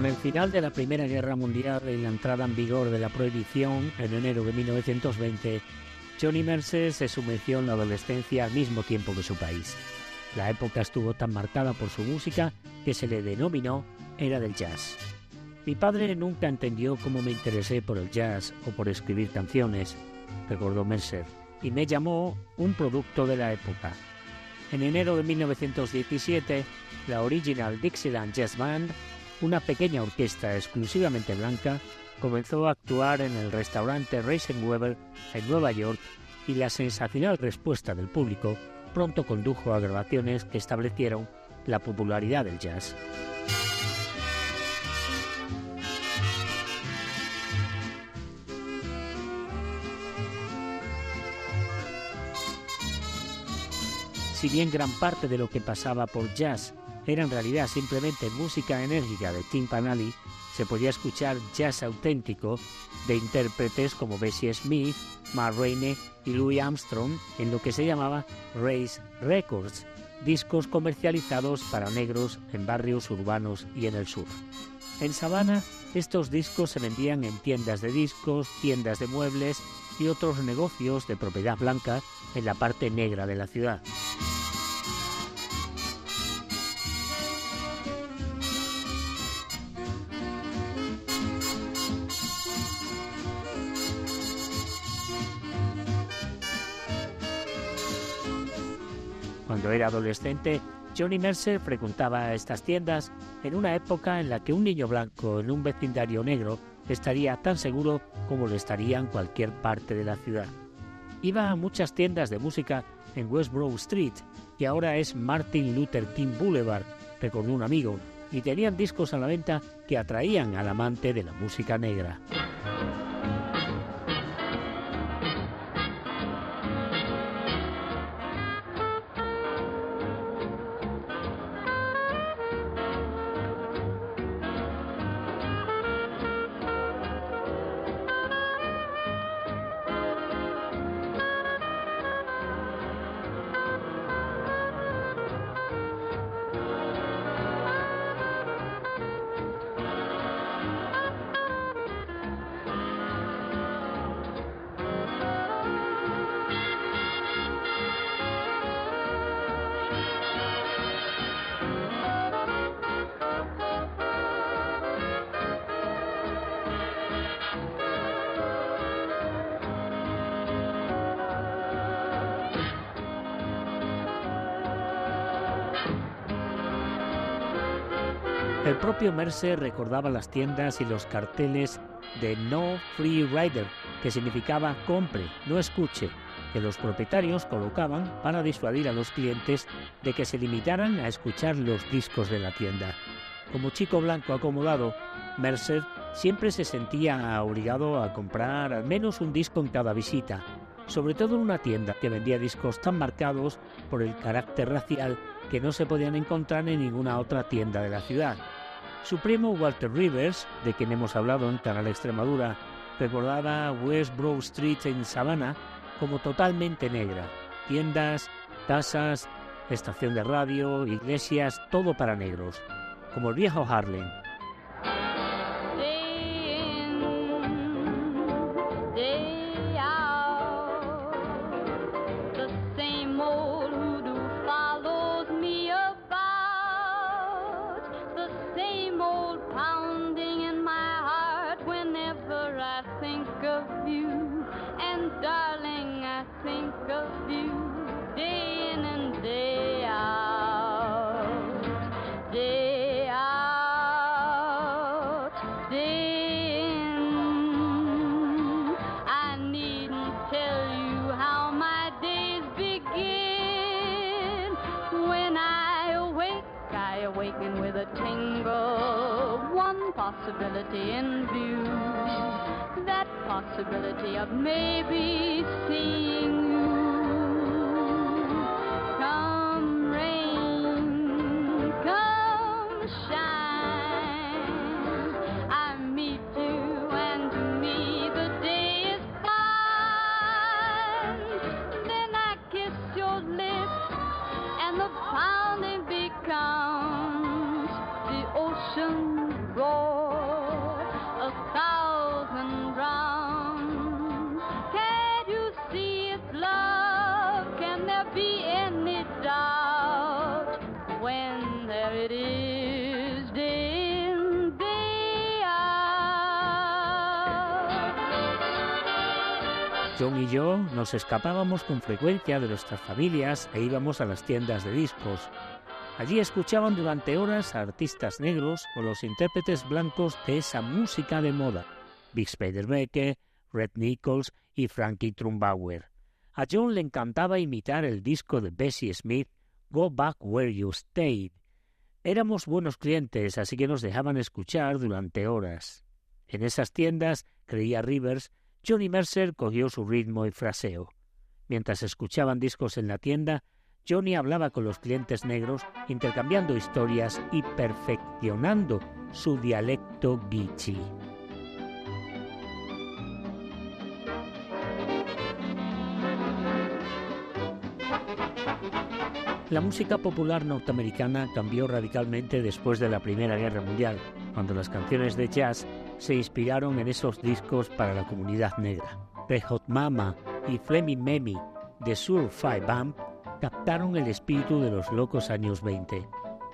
Con el final de la Primera Guerra Mundial y la entrada en vigor de la prohibición en enero de 1920, Johnny Mercer se sumergió en la adolescencia al mismo tiempo que su país. La época estuvo tan marcada por su música que se le denominó era del jazz. Mi padre nunca entendió cómo me interesé por el jazz o por escribir canciones, recordó Mercer, y me llamó un producto de la época. En enero de 1917, la Original Dixieland Jazz Band una pequeña orquesta exclusivamente blanca comenzó a actuar en el restaurante Reisenweber en Nueva York y la sensacional respuesta del público pronto condujo a grabaciones que establecieron la popularidad del jazz. Si bien gran parte de lo que pasaba por jazz era en realidad simplemente música enérgica de Tim Panali, se podía escuchar jazz auténtico de intérpretes como Bessie Smith, Ma Rainey y Louis Armstrong en lo que se llamaba Race Records, discos comercializados para negros en barrios urbanos y en el sur. En Savannah, estos discos se vendían en tiendas de discos, tiendas de muebles y otros negocios de propiedad blanca en la parte negra de la ciudad. Cuando era adolescente, Johnny Mercer frecuentaba estas tiendas en una época en la que un niño blanco en un vecindario negro estaría tan seguro como lo estaría en cualquier parte de la ciudad. Iba a muchas tiendas de música en West Broad Street, que ahora es Martin Luther King Boulevard, recordó un amigo, y tenían discos a la venta que atraían al amante de la música negra. Propio Mercer recordaba las tiendas y los carteles de No Free Rider, que significaba compre, no escuche, que los propietarios colocaban para disuadir a los clientes de que se limitaran a escuchar los discos de la tienda. Como chico blanco acomodado, Mercer siempre se sentía obligado a comprar al menos un disco en cada visita, sobre todo en una tienda que vendía discos tan marcados por el carácter racial que no se podían encontrar en ninguna otra tienda de la ciudad. Su primo Walter Rivers, de quien hemos hablado en Canal Extremadura, recordaba West Broad Street en Savannah como totalmente negra. Tiendas, casas, estación de radio, iglesias, todo para negros, como el viejo Harlem. John y yo nos escapábamos con frecuencia de nuestras familias e íbamos a las tiendas de discos. Allí escuchaban durante horas a artistas negros o los intérpretes blancos de esa música de moda, Big Becker, Red Nichols y Frankie Trumbauer. A John le encantaba imitar el disco de Bessie Smith, Go Back Where You Stayed. Éramos buenos clientes, así que nos dejaban escuchar durante horas. En esas tiendas, creía Rivers, Johnny Mercer cogió su ritmo y fraseo. Mientras escuchaban discos en la tienda, Johnny hablaba con los clientes negros, intercambiando historias y perfeccionando su dialecto guichi. La música popular norteamericana cambió radicalmente después de la Primera Guerra Mundial, cuando las canciones de jazz se inspiraron en esos discos para la comunidad negra. The Hot Mama y Fleming Memi de Sur Five Band captaron el espíritu de los locos años 20.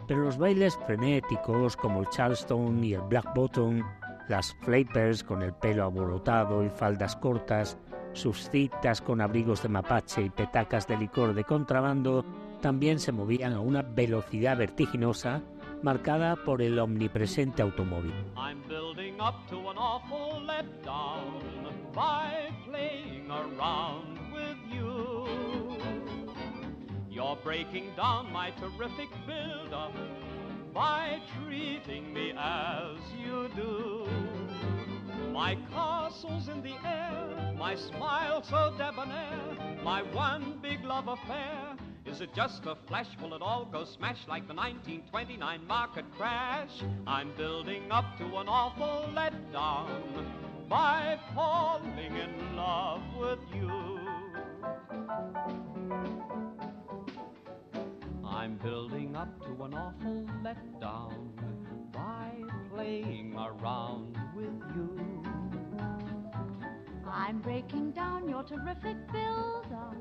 Pero los bailes frenéticos como el Charleston y el Black Bottom, las flappers con el pelo aborotado y faldas cortas, sus citas con abrigos de mapache y petacas de licor de contrabando también se movían a una velocidad vertiginosa marcada por el omnipresente automóvil. I'm building up to an awful letdown by playing around with you. You're breaking down my terrific build-up by treating me as you do. My castle's in the air, my smile so debonair, my one big love affair. Is it just a flash? Will it all go smash like the 1929 market crash? I'm building up to an awful letdown by falling in love with you. I'm building up to an awful letdown by playing around with you. I'm breaking down your terrific build-up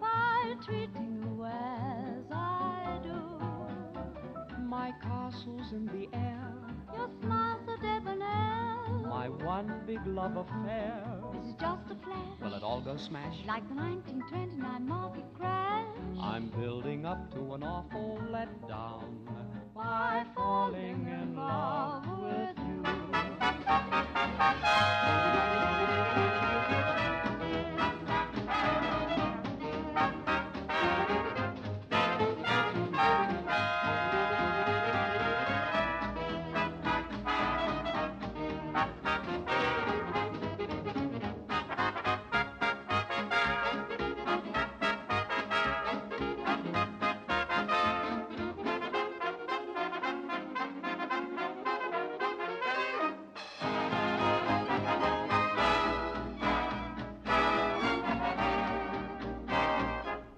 by treating you as I do. My castle's in the air, Your smile's so debonair. my one big love affair. This is just a flash. Will it all go smash? Like the 1929 market crash. I'm building up to an awful letdown by falling in love with you.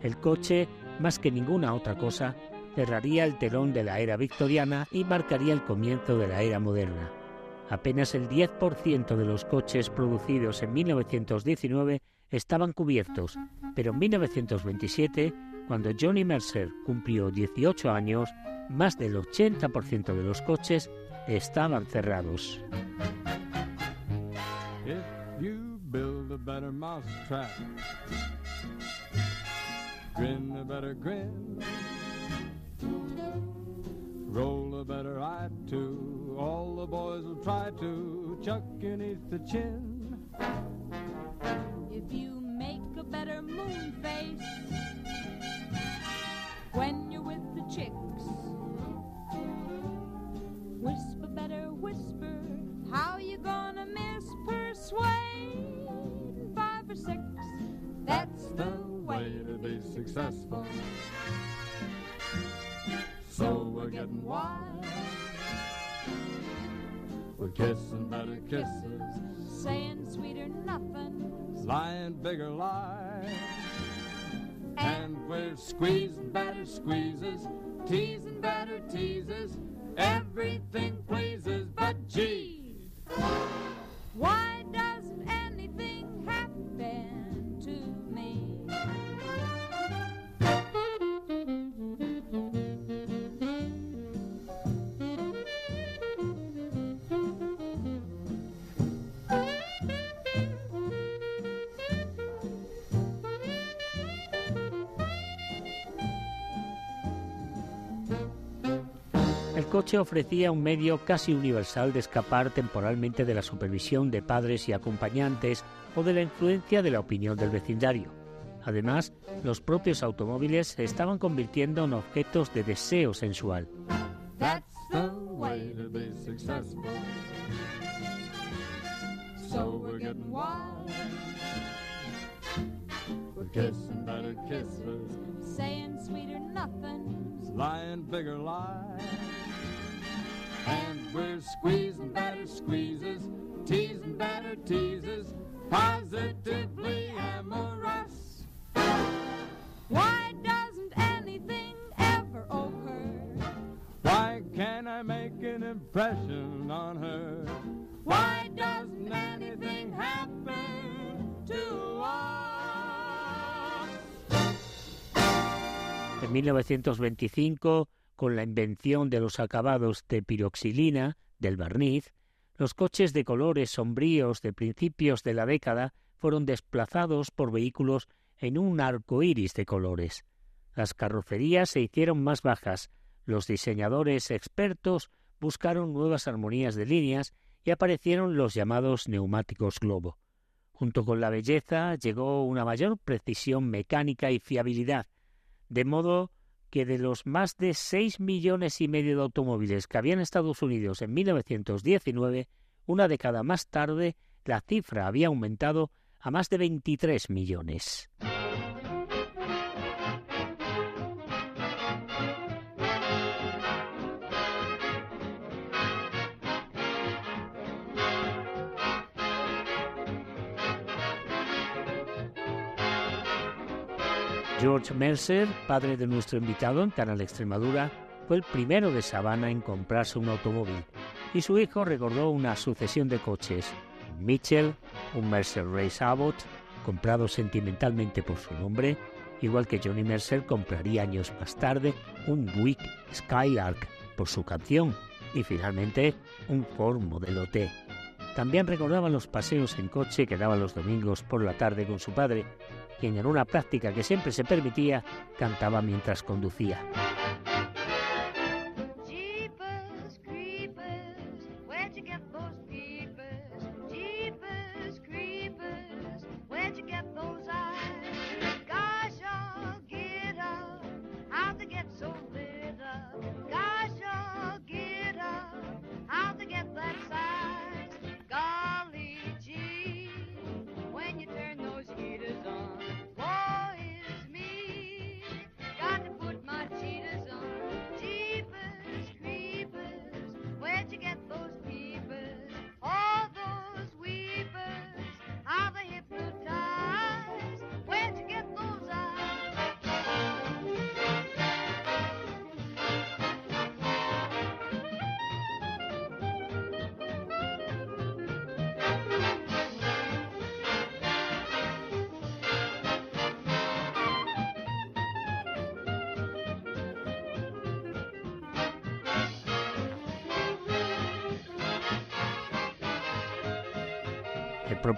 El coche, más que ninguna otra cosa, cerraría el telón de la era victoriana y marcaría el comienzo de la era moderna. Apenas el 10% de los coches producidos en 1919 estaban cubiertos, pero en 1927, cuando Johnny Mercer cumplió 18 años, más del 80% de los coches estaban cerrados. If grin a better grin, roll a better eye too, all the boys will try to chuck you neath the chin. If you make a better moon face when you're with the chicks, whisper better whisper. How you gonna miss persuade five or six? That's the way to be successful. So we're getting wild. We're kissing better kisses, saying sweeter nothing, lying bigger lies. And we're squeezing better squeezes, teasing better teases. Everything pleases, but gee, why doesn't anything happen? Coche ofrecía un medio casi universal de escapar temporalmente de la supervisión de padres y acompañantes o de la influencia de la opinión del vecindario. Además, los propios automóviles se estaban convirtiendo en objetos de deseo sensual. Saying sweeter nothings. lying bigger lies. And we're squeezing better squeezes, teasing better teases, positively amorous. Why doesn't anything ever occur? Why can't I make an impression on her? Why doesn't anything happen to us? En 1925, con la invención de los acabados de piroxilina, del barniz, los coches de colores sombríos de principios de la década fueron desplazados por vehículos en un arco iris de colores. Las carrocerías se hicieron más bajas, los diseñadores expertos buscaron nuevas armonías de líneas y aparecieron los llamados neumáticos globo. Junto con la belleza llegó una mayor precisión mecánica y fiabilidad, de modo que de los más de 6 millones y medio de automóviles que había en Estados Unidos en 1919, una década más tarde la cifra había aumentado a más de 23 millones. George Mercer, padre de nuestro invitado en Canal Extremadura, fue el primero de Savannah en comprarse un automóvil y su hijo recordó una sucesión de coches, un Mitchell, un Mercer Race Abbott, comprado sentimentalmente por su nombre, igual que Johnny Mercer compraría años más tarde un Buick Skylark por su canción y finalmente un Ford Modelo T. También recordaban los paseos en coche que daba los domingos por la tarde con su padre, quien en una práctica que siempre se permitía cantaba mientras conducía.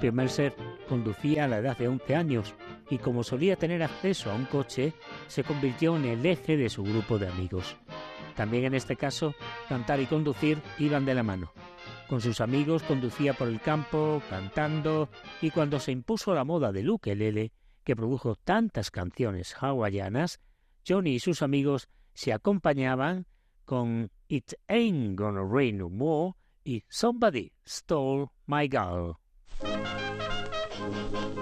Propio Mercer conducía a la edad de 11 años y como solía tener acceso a un coche, se convirtió en el eje de su grupo de amigos. También en este caso, cantar y conducir iban de la mano. Con sus amigos conducía por el campo, cantando, y cuando se impuso la moda del ukelele, que produjo tantas canciones hawaianas, Johnny y sus amigos se acompañaban con It Ain't Gonna Rain No More y Somebody Stole My Girl. Thank you.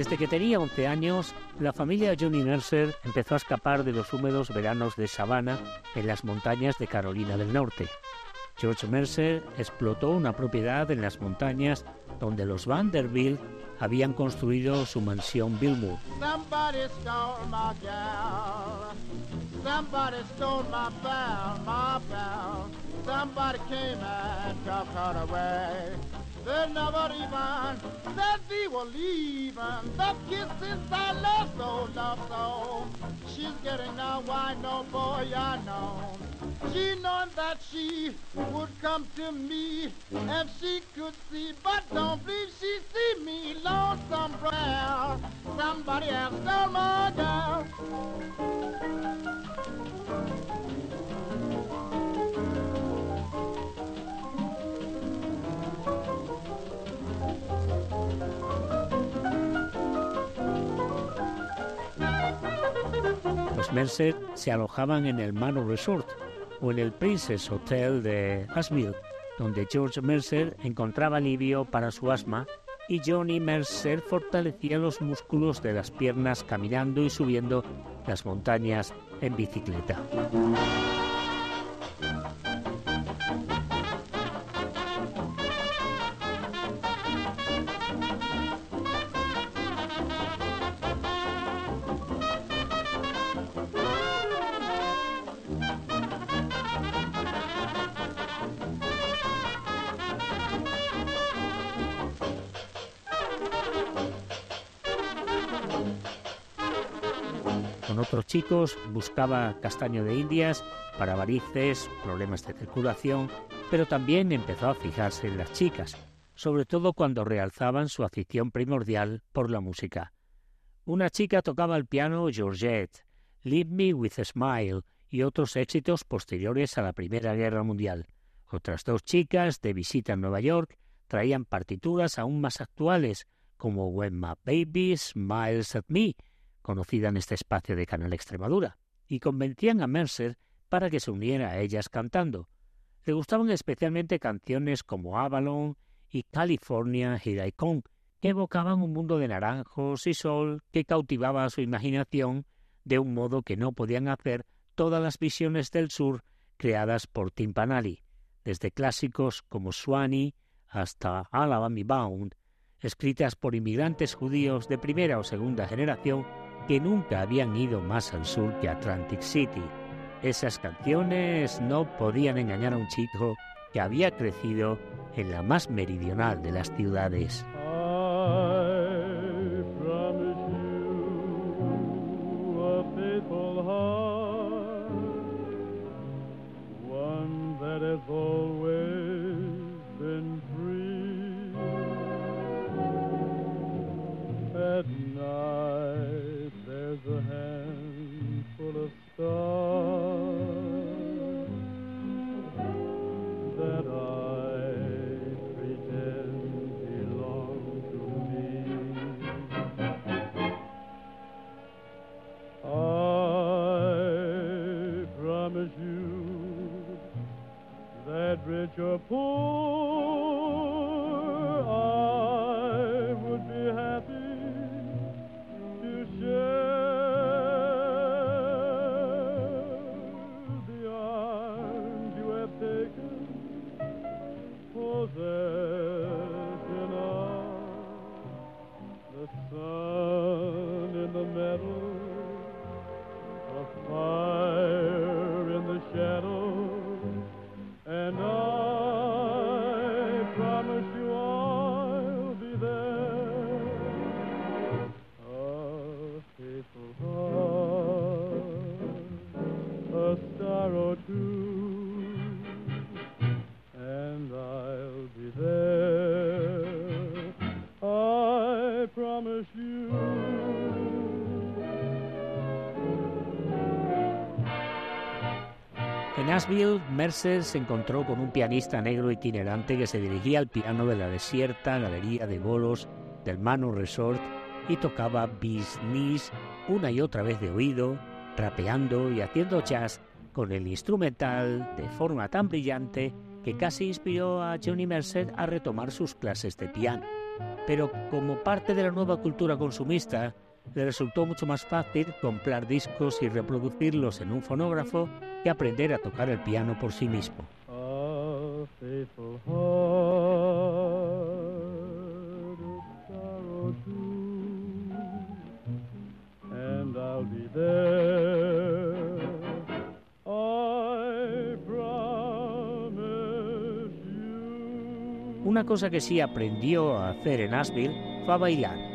Desde que tenía 11 años, la familia Johnny Mercer empezó a escapar de los húmedos veranos de Savannah en las montañas de Carolina del Norte. George Mercer explotó una propiedad en las montañas donde los Vanderbilt habían construido su mansión Billmore. They never even said we were leaving. The kisses I love so, love so. She's getting now, why no boy I know. She knowing that she would come to me if she could see, but don't believe she see me lonesome brown. Somebody else stole my girl. Los Mercer se alojaban en el Manor Resort o en el Princess Hotel de Asheville, donde George Mercer encontraba alivio para su asma y Johnny Mercer fortalecía los músculos de las piernas caminando y subiendo las montañas en bicicleta. Buscaba castaño de indias para varices, problemas de circulación, pero también empezó a fijarse en las chicas, sobre todo cuando realzaban su afición primordial por la música. Una chica tocaba el piano Georgette, Leave Me With a Smile y otros éxitos posteriores a la Primera Guerra Mundial. Otras dos chicas, de visita en Nueva York, traían partituras aún más actuales, como When My Baby Smiles at Me, conocida en este espacio de Canal Extremadura, y convencían a Mercer para que se uniera a ellas cantando. Le gustaban especialmente canciones como Avalon y California I Come, que evocaban un mundo de naranjos y sol que cautivaba su imaginación de un modo que no podían hacer todas las visiones del sur creadas por Timpanari, desde clásicos como Swanee hasta Alabama Bound, escritas por inmigrantes judíos de primera o segunda generación que nunca habían ido más al sur que Atlantic City. Esas canciones no podían engañar a un chico que había crecido en la más meridional de las ciudades. En Asheville, Mercer se encontró con un pianista negro itinerante que se dirigía al piano de la desierta galería de bolos del Manor Resort y tocaba business una y otra vez de oído, rapeando y haciendo jazz con el instrumental de forma tan brillante que casi inspiró a Johnny Mercer a retomar sus clases de piano. Pero como parte de la nueva cultura consumista, le resultó mucho más fácil comprar discos y reproducirlos en un fonógrafo que aprender a tocar el piano por sí mismo. Una cosa que sí aprendió a hacer en Asheville fue a bailar.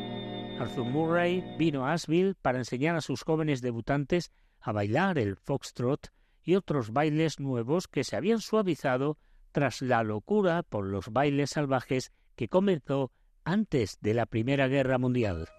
Arthur Murray vino a Asheville para enseñar a sus jóvenes debutantes a bailar el foxtrot y otros bailes nuevos que se habían suavizado tras la locura por los bailes salvajes que comenzó antes de la Primera Guerra Mundial.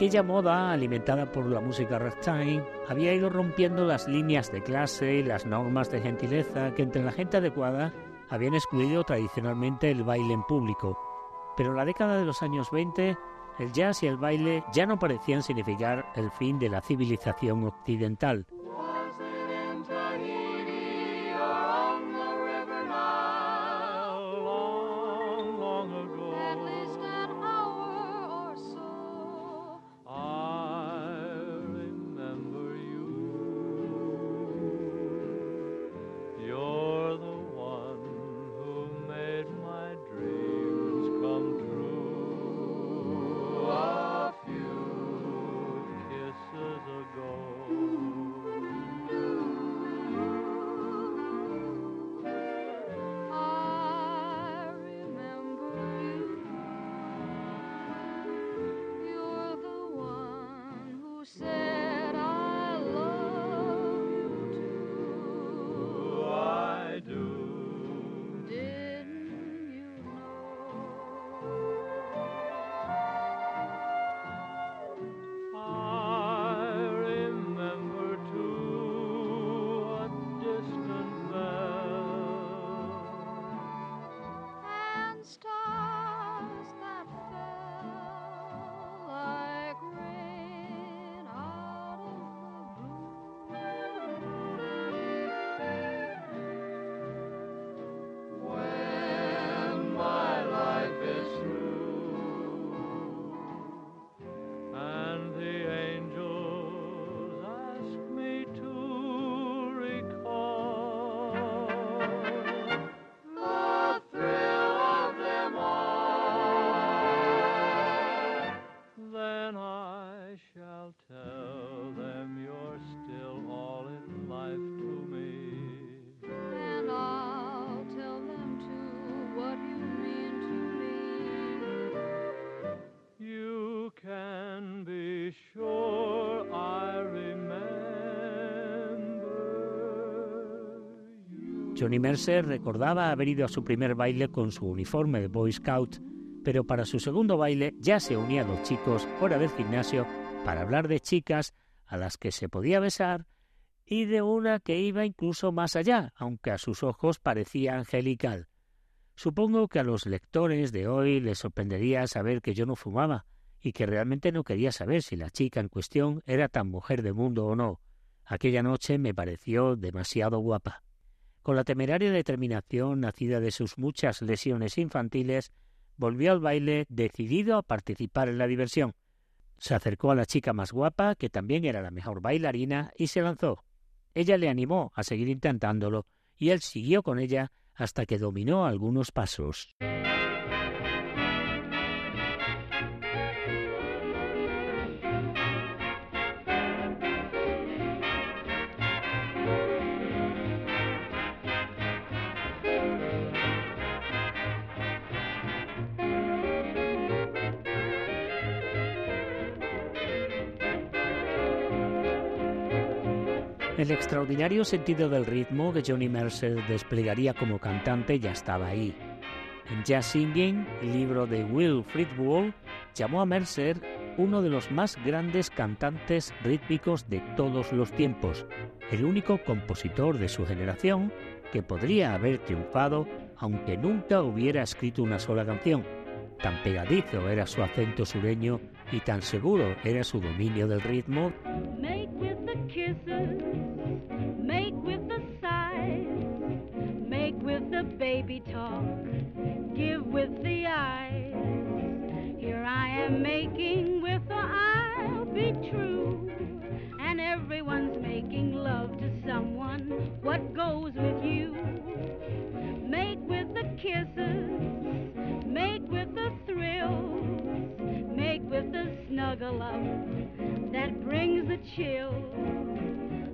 Aquella moda, alimentada por la música ragtime, había ido rompiendo las líneas de clase y las normas de gentileza que entre la gente adecuada habían excluido tradicionalmente el baile en público. Pero en la década de los años 20, el jazz y el baile ya no parecían significar el fin de la civilización occidental. Johnny Mercer recordaba haber ido a su primer baile con su uniforme de Boy Scout, pero para su segundo baile ya se unía a los chicos fuera del gimnasio para hablar de chicas a las que se podía besar y de una que iba incluso más allá, aunque a sus ojos parecía angelical. Supongo que a los lectores de hoy les sorprendería saber que yo no fumaba y que realmente no quería saber si la chica en cuestión era tan mujer de mundo o no. Aquella noche me pareció demasiado guapa. Con la temeraria determinación nacida de sus muchas lesiones infantiles, volvió al baile decidido a participar en la diversión. Se acercó a la chica más guapa, que también era la mejor bailarina, y se lanzó. Ella le animó a seguir intentándolo, y él siguió con ella hasta que dominó algunos pasos. El extraordinario sentido del ritmo que Johnny Mercer desplegaría como cantante ya estaba ahí. En Jazz Singing, libro de Will Friedwald, llamó a Mercer uno de los más grandes cantantes rítmicos de todos los tiempos, el único compositor de su generación que podría haber triunfado aunque nunca hubiera escrito una sola canción. Tan pegadizo era su acento sureño y tan seguro era su dominio del ritmo, Make with the kisses, make with the sighs, make with the baby talk, give with the eyes. Here I am making with the I'll be true, and everyone's making love to someone. What goes with you? Make with the kisses, make with the thrills, make with the snuggle up that brings the chills.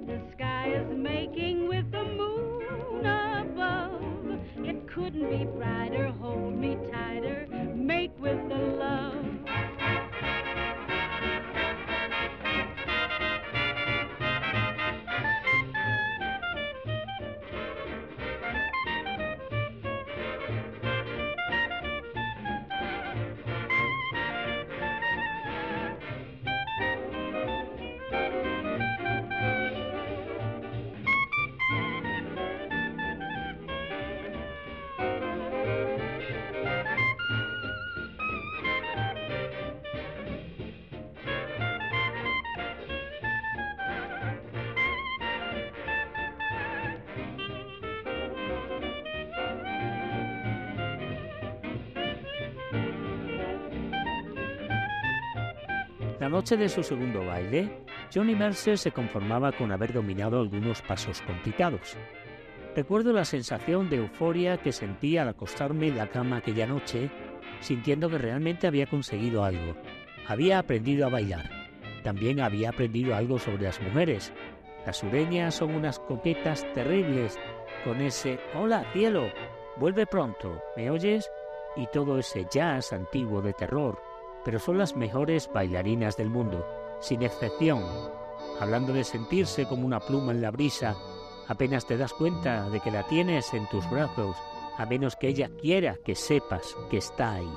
The sky is making with the moon above. It couldn't be brighter. Hold me tighter. Make with the love. La noche de su segundo baile, Johnny Mercer se conformaba con haber dominado algunos pasos complicados. Recuerdo la sensación de euforia que sentí al acostarme en la cama aquella noche, sintiendo que realmente había conseguido algo. Había aprendido a bailar. También había aprendido algo sobre las mujeres. Las sureñas son unas coquetas terribles, con ese Hola, cielo, vuelve pronto, ¿me oyes? Y todo ese jazz antiguo de terror, pero son las mejores bailarinas del mundo, sin excepción. Hablando de sentirse como una pluma en la brisa, apenas te das cuenta de que la tienes en tus brazos, a menos que ella quiera que sepas que está ahí.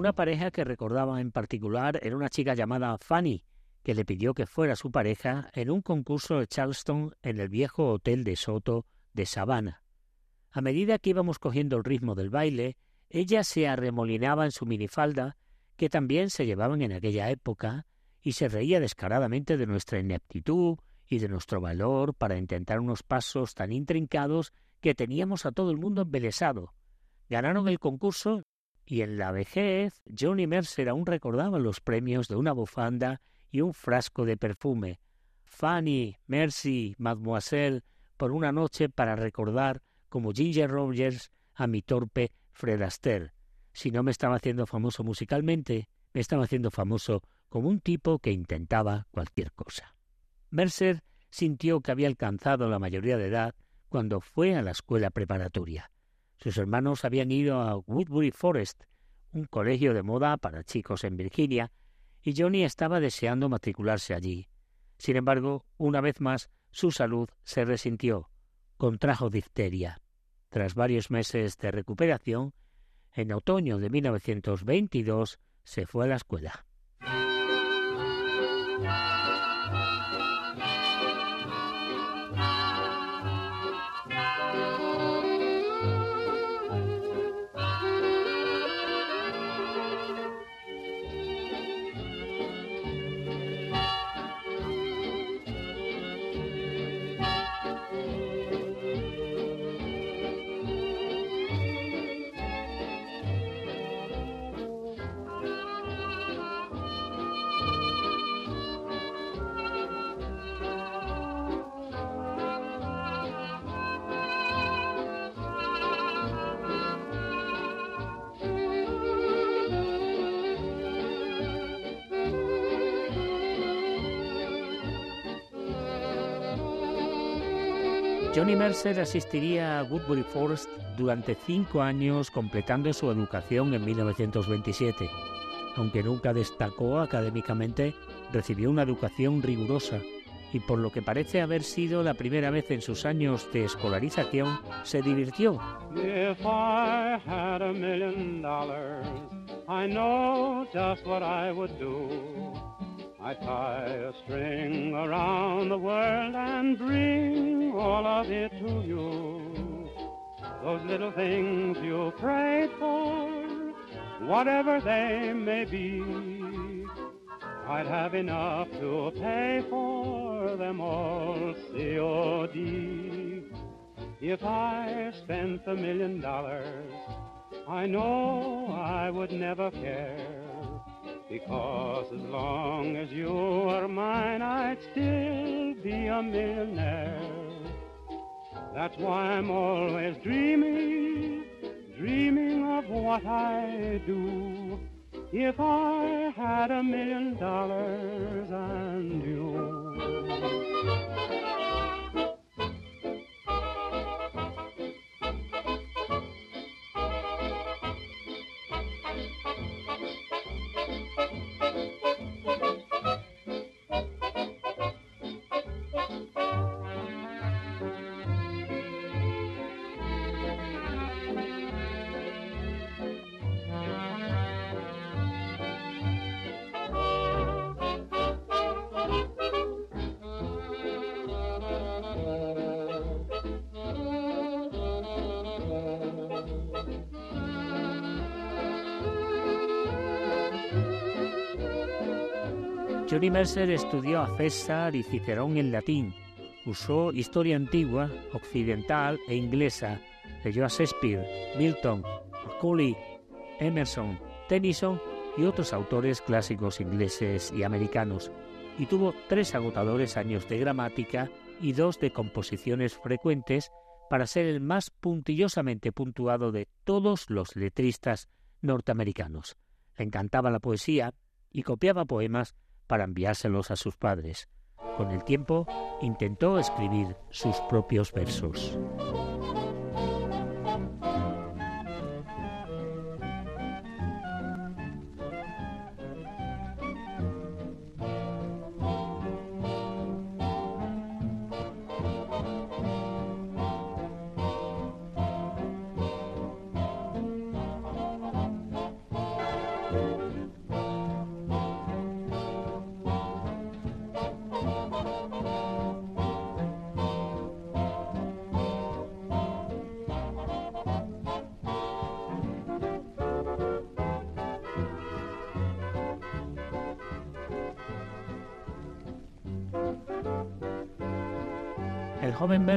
Una pareja que recordaba en particular era una chica llamada Fanny, que le pidió que fuera su pareja en un concurso de Charleston en el viejo hotel de Soto de Savannah. A medida que íbamos cogiendo el ritmo del baile, ella se arremolinaba en su minifalda, que también se llevaban en aquella época, y se reía descaradamente de nuestra ineptitud y de nuestro valor para intentar unos pasos tan intrincados que teníamos a todo el mundo embelesado. Ganaron el concurso y en la vejez Johnny Mercer aún recordaba los premios de una bufanda y un frasco de perfume. Fanny, Mercy, Mademoiselle, por una noche para recordar como Ginger Rogers a mi torpe Fred Astaire. Si no me estaba haciendo famoso musicalmente, me estaba haciendo famoso como un tipo que intentaba cualquier cosa. Mercer sintió que había alcanzado la mayoría de edad cuando fue a la escuela preparatoria. Sus hermanos habían ido a Woodbury Forest, un colegio de moda para chicos en Virginia, y Johnny estaba deseando matricularse allí. Sin embargo, una vez más, su salud se resintió. Contrajo difteria. Tras varios meses de recuperación, en otoño de 1922 se fue a la escuela. Johnny Mercer asistiría a Woodbury Forest durante cinco años, completando su educación en 1927. Aunque nunca destacó académicamente, recibió una educación rigurosa y por lo que parece haber sido la primera vez en sus años de escolarización, se divirtió. I know just what I would. I'd tie a string around the world and bring all of it to you. Those little things you prayed for, whatever they may be, I'd have enough to pay for them all, COD. If I spent a million dollars, I know I would never care. Because as long as you are mine, I'd still be a millionaire. That's why I'm always dreaming, dreaming of what I do. If I had a million dollars and you. Johnny Mercer estudió a César y Cicerón en latín, usó historia antigua, occidental e inglesa, leyó a Shakespeare, Milton, Macaulay, Emerson, Tennyson y otros autores clásicos ingleses y americanos, y tuvo tres agotadores años de gramática y dos de composiciones frecuentes para ser el más puntillosamente puntuado de todos los letristas norteamericanos. Le encantaba la poesía y copiaba poemas para enviárselos a sus padres. Con el tiempo intentó escribir sus propios versos.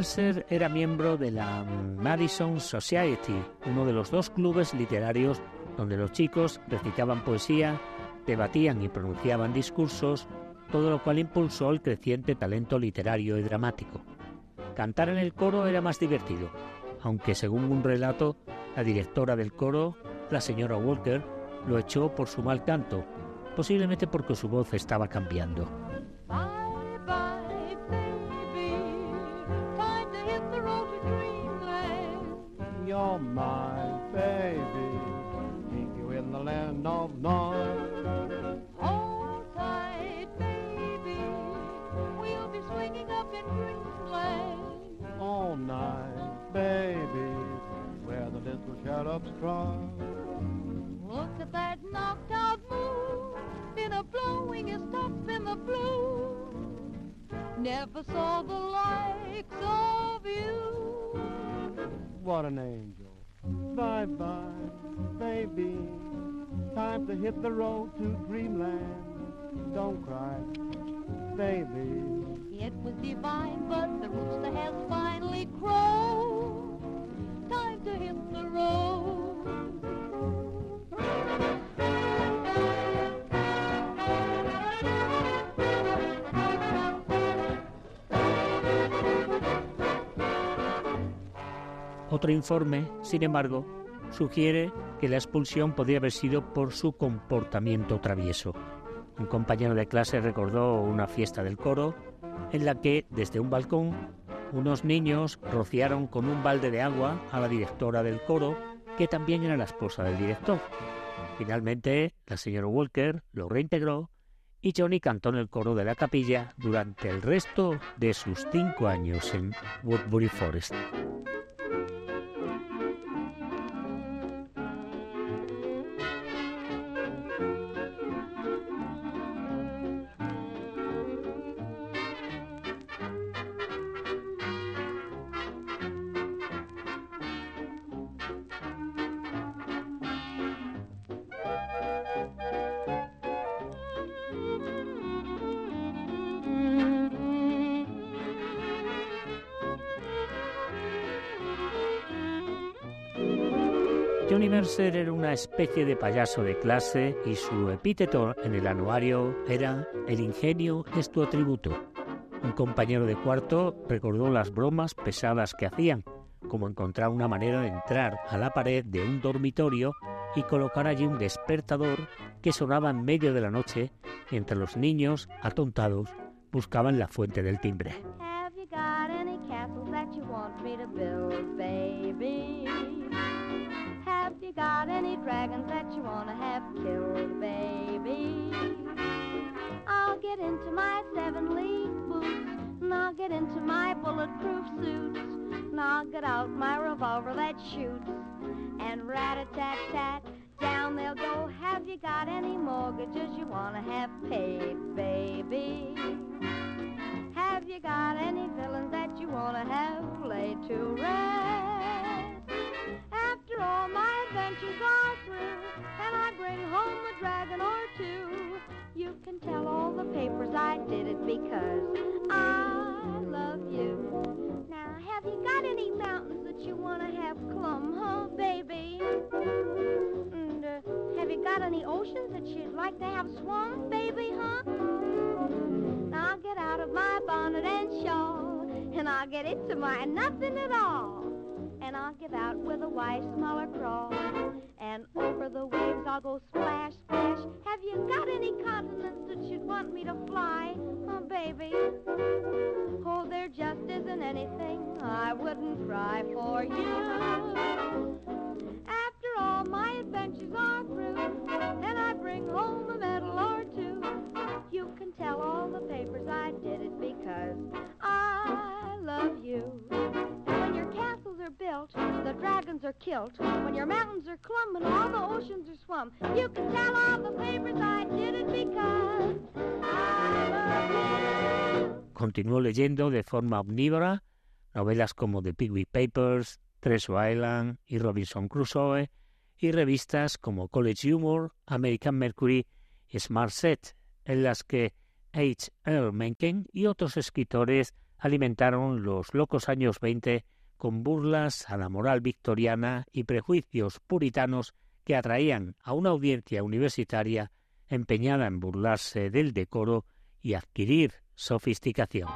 Mercer era miembro de la Madison Society, uno de los dos clubes literarios donde los chicos recitaban poesía, debatían y pronunciaban discursos, todo lo cual impulsó el creciente talento literario y dramático. Cantar en el coro era más divertido, aunque según un relato, la directora del coro, la señora Walker, lo echó por su mal canto, posiblemente porque su voz estaba cambiando. My baby. Keep you in the land of Nod. Hold tight, baby. We'll be swinging up in. All night, baby. Where the little cherubs. Look at that knocked out moon in a blowingest up in the blue. Never saw the likes of you. What an angel. Bye bye, baby. Time to hit the road to dreamland. Don't cry, baby. It was divine, but the rooster has finally crowed. Time to hit the road. Otro informe, sin embargo, sugiere que la expulsión podría haber sido por su comportamiento travieso. Un compañero de clase recordó una fiesta del coro en la que, desde un balcón, unos niños rociaron con un balde de agua a la directora del coro, que también era la esposa del director. Finalmente, la señora Walker lo reintegró y Johnny cantó en el coro de la capilla durante el resto de sus cinco años en Woodbury Forest. Era una especie de payaso de clase y su epíteto en el anuario era El ingenio es tu atributo. Un compañero de cuarto recordó las bromas pesadas que hacían, como encontrar una manera de entrar a la pared de un dormitorio y colocar allí un despertador que sonaba en medio de la noche mientras los niños, atontados, buscaban la fuente del timbre. My seven league boots, I'll get into my bulletproof suits, I'll get out my revolver that shoots, and rat-a-tat-tat, down they'll go. Have you got any mortgages you want to have paid, baby? Have you got any villains that you want to have laid to rest? After all my adventures are through, and I bring home a dragon or two, you can tell all the papers I did it because I love you. Now, have you got any mountains that you want to have clumb, huh, baby? And uh, have you got any oceans that you'd like to have swum, baby, huh? Now I'll get out of my bonnet and shawl, and I'll get into my nothing at all. And I'll give out with a white smaller crawl, and over the waves I'll go splash, splash. Have you got any continents that you'd want me to fly, oh baby? Oh, there just isn't anything I wouldn't cry for you. After all my adventures are through, and I bring home a medal or two, you can tell all the papers I did it because I Continuó leyendo de forma omnívora novelas como The Pickwick Papers, Treasure Island y Robinson Crusoe, y revistas como College Humor, American Mercury y Smart Set, en las que H. Earl Mencken y otros escritores alimentaron los locos años 20 con burlas a la moral victoriana y prejuicios puritanos que atraían a una audiencia universitaria empeñada en burlarse del decoro y adquirir sofisticación.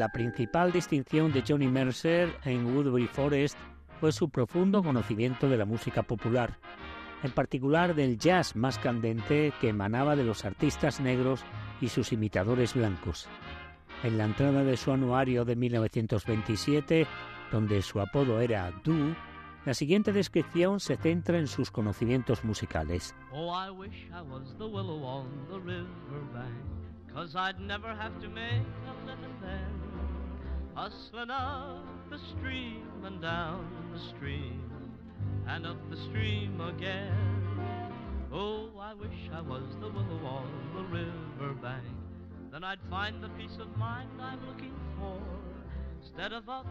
La principal distinción de Johnny Mercer en Woodbury Forest fue su profundo conocimiento de la música popular, en particular del jazz más candente que emanaba de los artistas negros y sus imitadores blancos. En la entrada de su anuario de 1927, donde su apodo era Do, la siguiente descripción se centra en sus conocimientos musicales. Oh, I wish I was the willow on the cause I'd never have to make a living there. Hustling up the stream and down the stream, and up the stream again. Oh, I wish I was the willow on the river bank. then I'd find the peace of mind I'm looking for, instead of up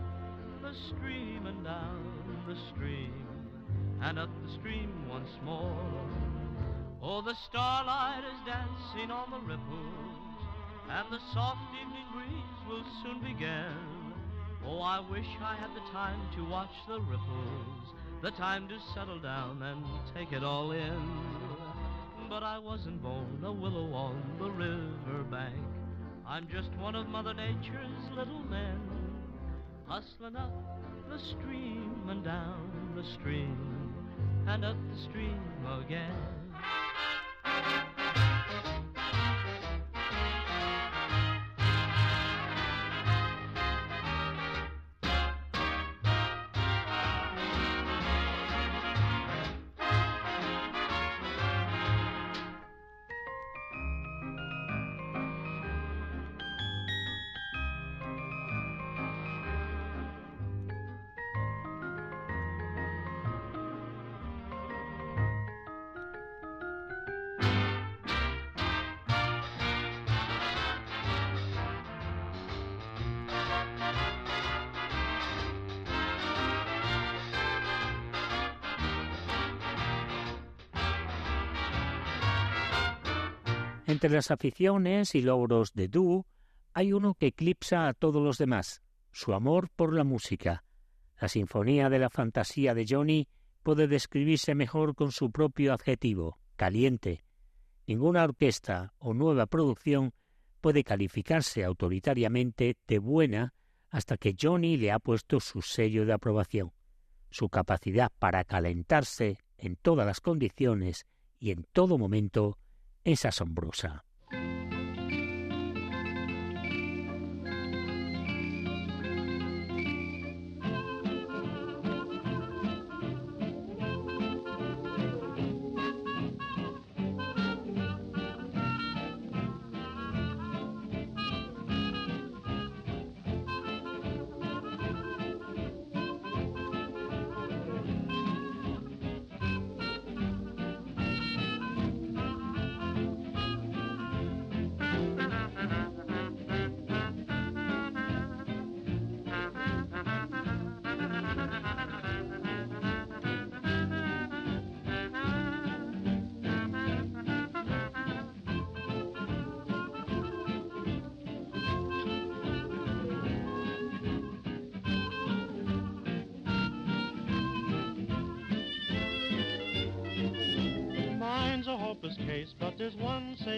the stream and down the stream, and up the stream once more. Oh, the starlight is dancing on the ripples, and the soft evening breeze will soon begin. Oh, I wish I had the time to watch the ripples, the time to settle down and take it all in. But I wasn't born a willow on the riverbank. I'm just one of Mother Nature's little men, hustling up the stream and down the stream, and up the stream again. Entre las aficiones y logros de Du hay uno que eclipsa a todos los demás, su amor por la música. La sinfonía de la fantasía de Johnny puede describirse mejor con su propio adjetivo, caliente. Ninguna orquesta o nueva producción puede calificarse autoritariamente de buena hasta que Johnny le ha puesto su sello de aprobación. Su capacidad para calentarse en todas las condiciones y en todo momento es asombrosa.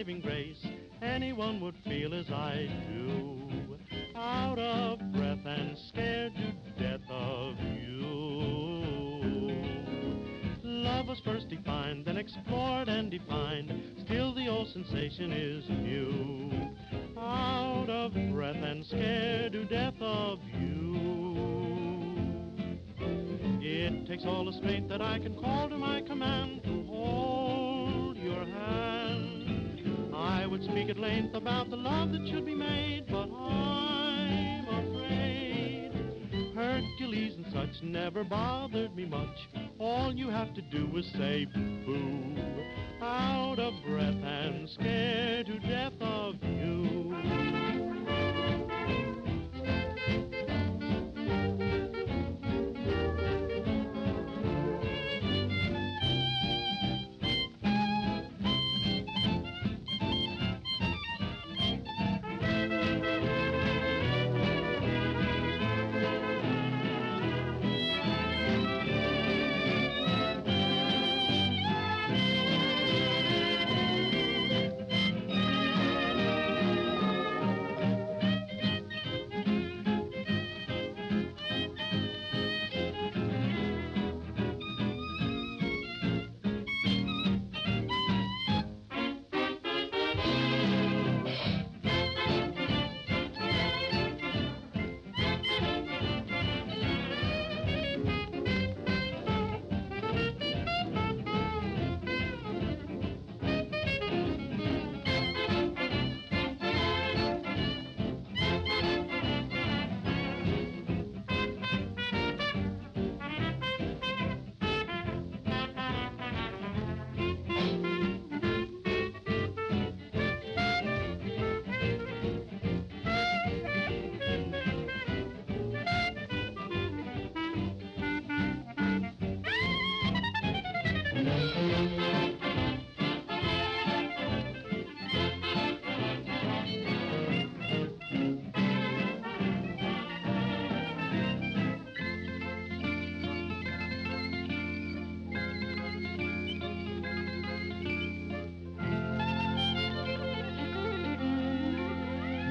Saving grace. Anyone would feel as I do. Out of breath and scared to death of you. Love was first defined, then explored and defined. Still the old sensation is new. Out of breath and scared to death of you. It takes all the strength that I can call to my command to hold your hand. I would speak at length about the love that should be made, but I'm afraid Hercules and such never bothered me much. All you have to do is say boo. Out of breath and scared to death of you.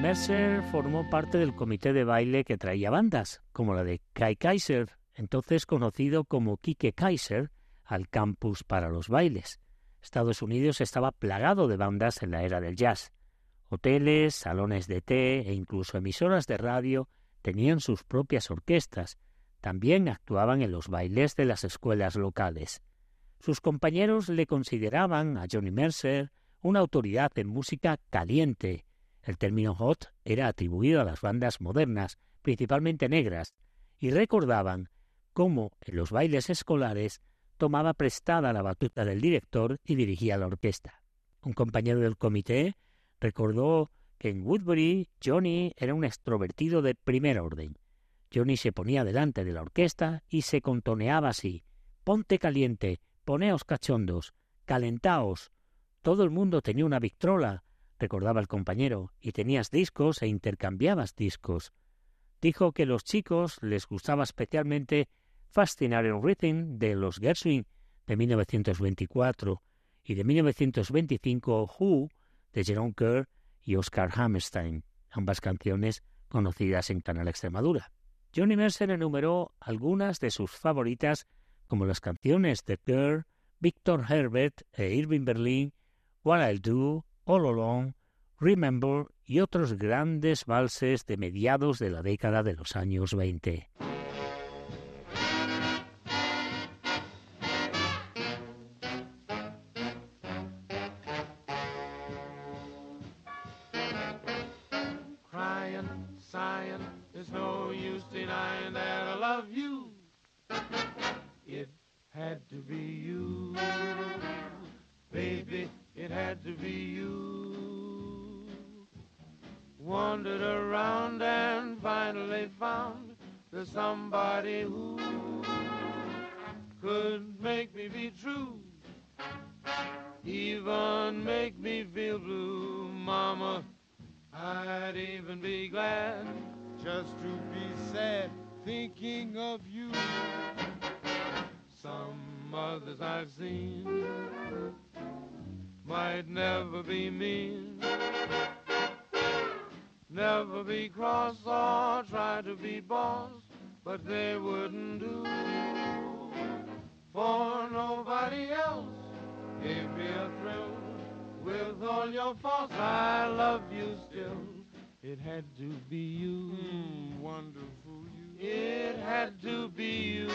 Mercer formó parte del comité de baile que traía bandas, como la de Kai Kaiser, entonces conocido como Kike Kaiser, al campus para los bailes. Estados Unidos estaba plagado de bandas en la era del jazz. Hoteles, salones de té e incluso emisoras de radio tenían sus propias orquestas. También actuaban en los bailes de las escuelas locales. Sus compañeros le consideraban a Johnny Mercer una autoridad en música caliente. El término hot era atribuido a las bandas modernas, principalmente negras, y recordaban cómo en los bailes escolares tomaba prestada la batuta del director y dirigía la orquesta. Un compañero del comité recordó que en Woodbury Johnny era un extrovertido de primer orden. Johnny se ponía delante de la orquesta y se contoneaba así Ponte caliente, poneos cachondos, calentaos. Todo el mundo tenía una victrola, recordaba el compañero, y tenías discos e intercambiabas discos. Dijo que los chicos les gustaba especialmente Fascinating Rhythm de los Gershwin de 1924 y de 1925 Who de Jerome Kerr y Oscar Hammerstein, ambas canciones conocidas en Canal Extremadura. Johnny Mercer enumeró algunas de sus favoritas como las canciones de Kerr, Victor Herbert e Irving Berlin, What I'll Do, All Along, Remember y otros grandes valses de mediados de la década de los años 20. Never be mean, never be cross or try to be boss, but they wouldn't do for nobody else. Gave me a thrill With all your faults, I love you still. It had to be you, hmm, wonderful you. It had to be you.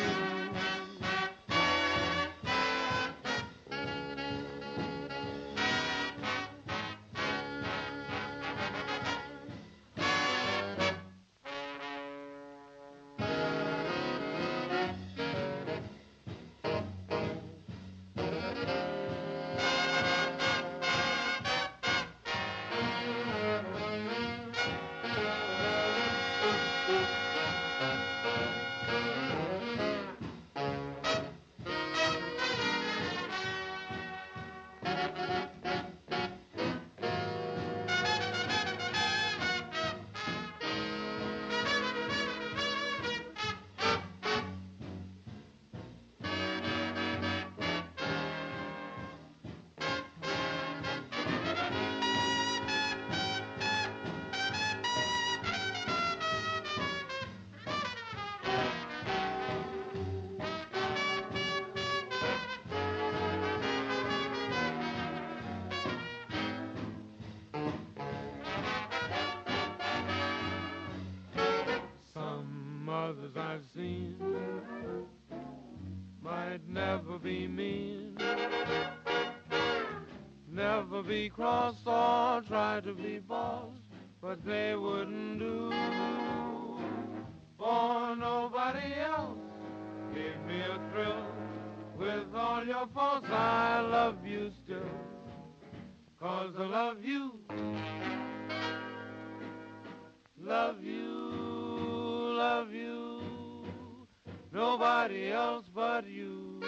Seen might never be mean, never be cross or try to be boss, but they wouldn't do. For nobody else gave me a thrill. With all your faults, I love you still. Cause I love you. Love you, love you. Nobody else but you.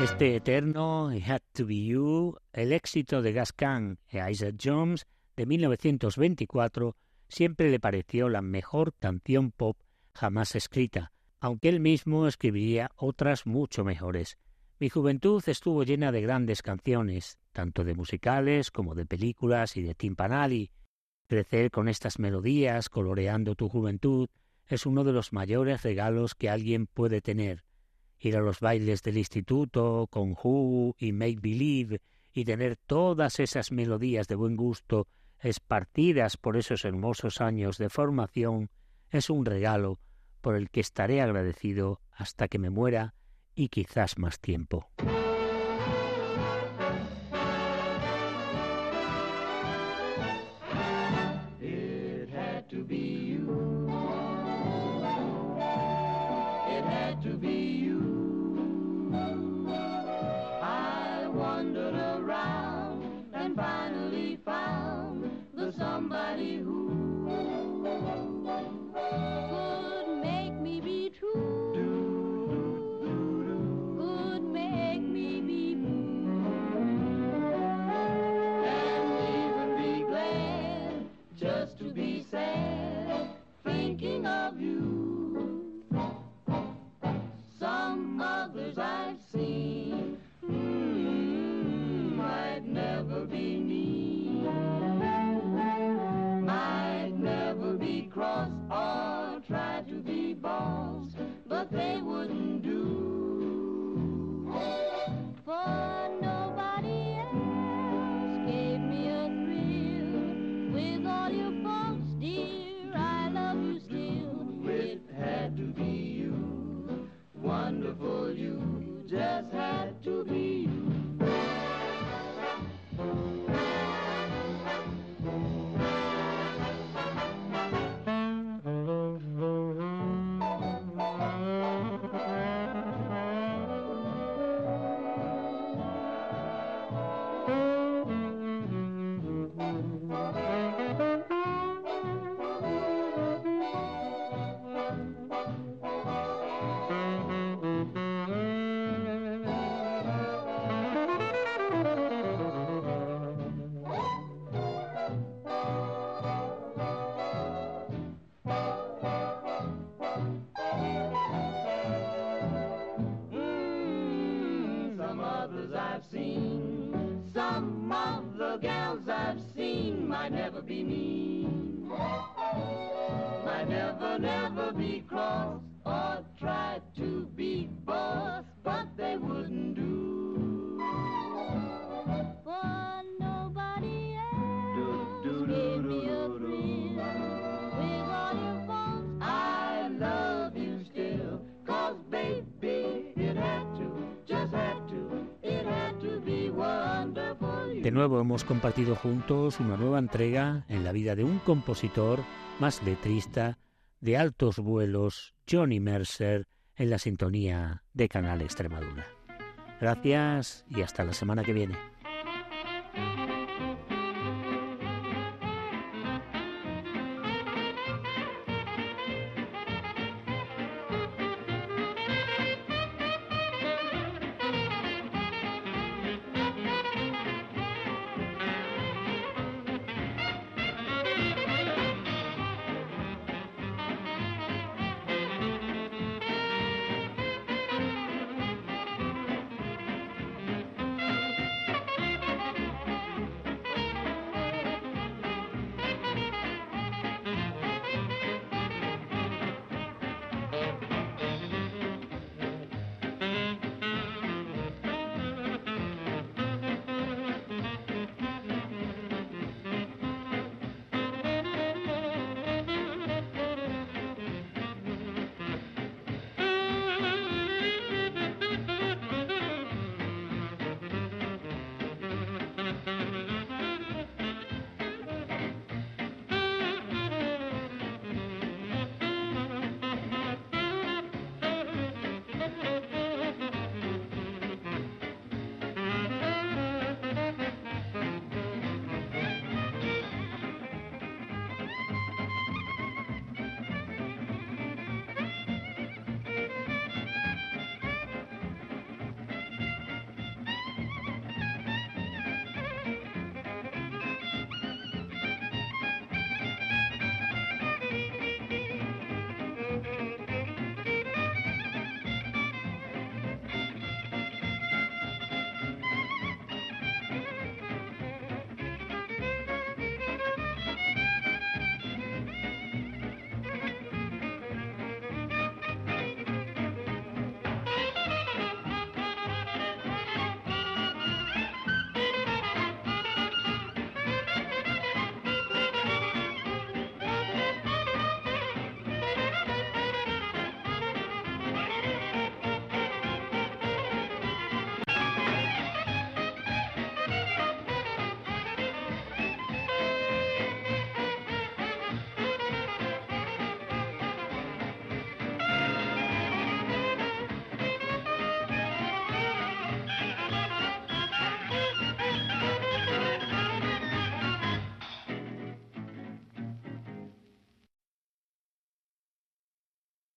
Este eterno It Had to Be You, el éxito de Gas Can e Isaac Jones de 1924, siempre le pareció la mejor canción pop jamás escrita, aunque él mismo escribiría otras mucho mejores. Mi juventud estuvo llena de grandes canciones, tanto de musicales como de películas y de timpanali. Crecer con estas melodías coloreando tu juventud es uno de los mayores regalos que alguien puede tener. Ir a los bailes del instituto con Who y Make Believe y tener todas esas melodías de buen gusto esparcidas por esos hermosos años de formación es un regalo por el que estaré agradecido hasta que me muera y quizás más tiempo. Hemos compartido juntos una nueva entrega en la vida de un compositor más letrista de altos vuelos, Johnny Mercer, en la sintonía de Canal Extremadura. Gracias y hasta la semana que viene.